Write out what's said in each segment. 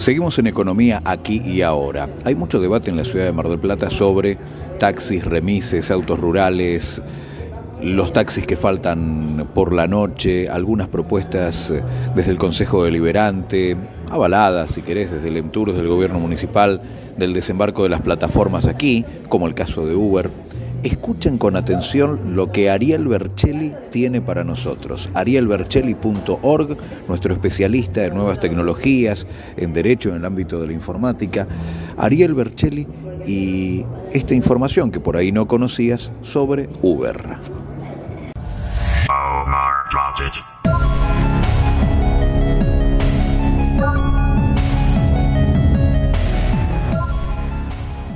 Seguimos en economía aquí y ahora. Hay mucho debate en la ciudad de Mar del Plata sobre taxis, remises, autos rurales, los taxis que faltan por la noche, algunas propuestas eh, desde el Consejo Deliberante, avaladas, si querés, desde el EMTUR, del gobierno municipal, del desembarco de las plataformas aquí, como el caso de Uber. Escuchen con atención lo que Ariel Bercelli tiene para nosotros. arielbercelli.org, nuestro especialista en nuevas tecnologías, en derecho en el ámbito de la informática. Ariel Bercelli y esta información que por ahí no conocías sobre Uber.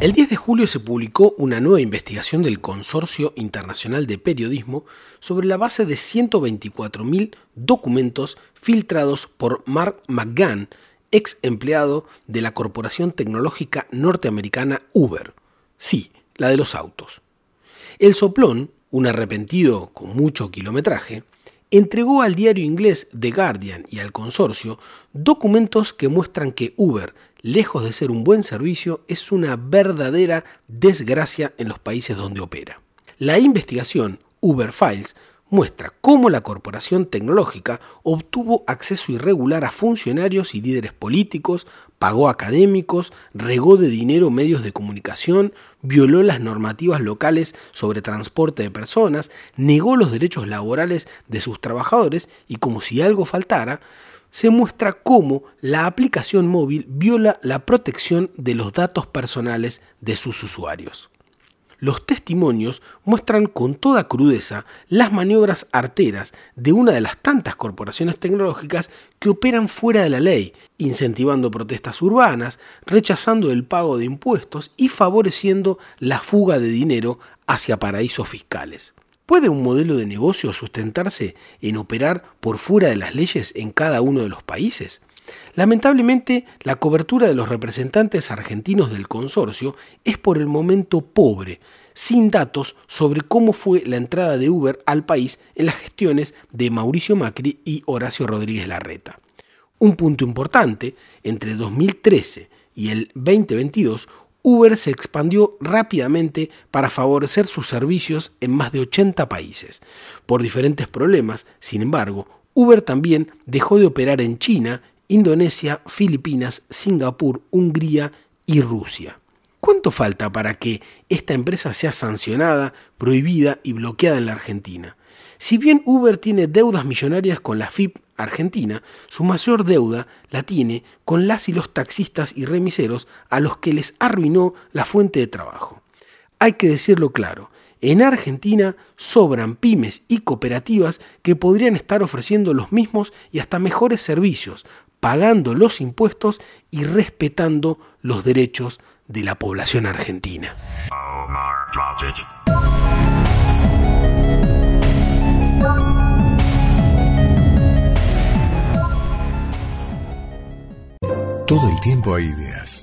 El 10 de julio se publicó una nueva investigación del Consorcio Internacional de Periodismo sobre la base de 124.000 documentos filtrados por Mark McGann, ex empleado de la corporación tecnológica norteamericana Uber. Sí, la de los autos. El soplón, un arrepentido con mucho kilometraje, entregó al diario inglés The Guardian y al consorcio documentos que muestran que Uber lejos de ser un buen servicio, es una verdadera desgracia en los países donde opera. La investigación Uber Files muestra cómo la corporación tecnológica obtuvo acceso irregular a funcionarios y líderes políticos, pagó académicos, regó de dinero medios de comunicación, violó las normativas locales sobre transporte de personas, negó los derechos laborales de sus trabajadores y como si algo faltara, se muestra cómo la aplicación móvil viola la protección de los datos personales de sus usuarios. Los testimonios muestran con toda crudeza las maniobras arteras de una de las tantas corporaciones tecnológicas que operan fuera de la ley, incentivando protestas urbanas, rechazando el pago de impuestos y favoreciendo la fuga de dinero hacia paraísos fiscales. ¿Puede un modelo de negocio sustentarse en operar por fuera de las leyes en cada uno de los países? Lamentablemente, la cobertura de los representantes argentinos del consorcio es por el momento pobre, sin datos sobre cómo fue la entrada de Uber al país en las gestiones de Mauricio Macri y Horacio Rodríguez Larreta. Un punto importante, entre 2013 y el 2022 Uber se expandió rápidamente para favorecer sus servicios en más de 80 países. Por diferentes problemas, sin embargo, Uber también dejó de operar en China, Indonesia, Filipinas, Singapur, Hungría y Rusia. ¿Cuánto falta para que esta empresa sea sancionada, prohibida y bloqueada en la Argentina? Si bien Uber tiene deudas millonarias con la FIP Argentina, su mayor deuda la tiene con las y los taxistas y remiseros a los que les arruinó la fuente de trabajo. Hay que decirlo claro, en Argentina sobran pymes y cooperativas que podrían estar ofreciendo los mismos y hasta mejores servicios, pagando los impuestos y respetando los derechos de la población argentina. Todo el tiempo hay ideas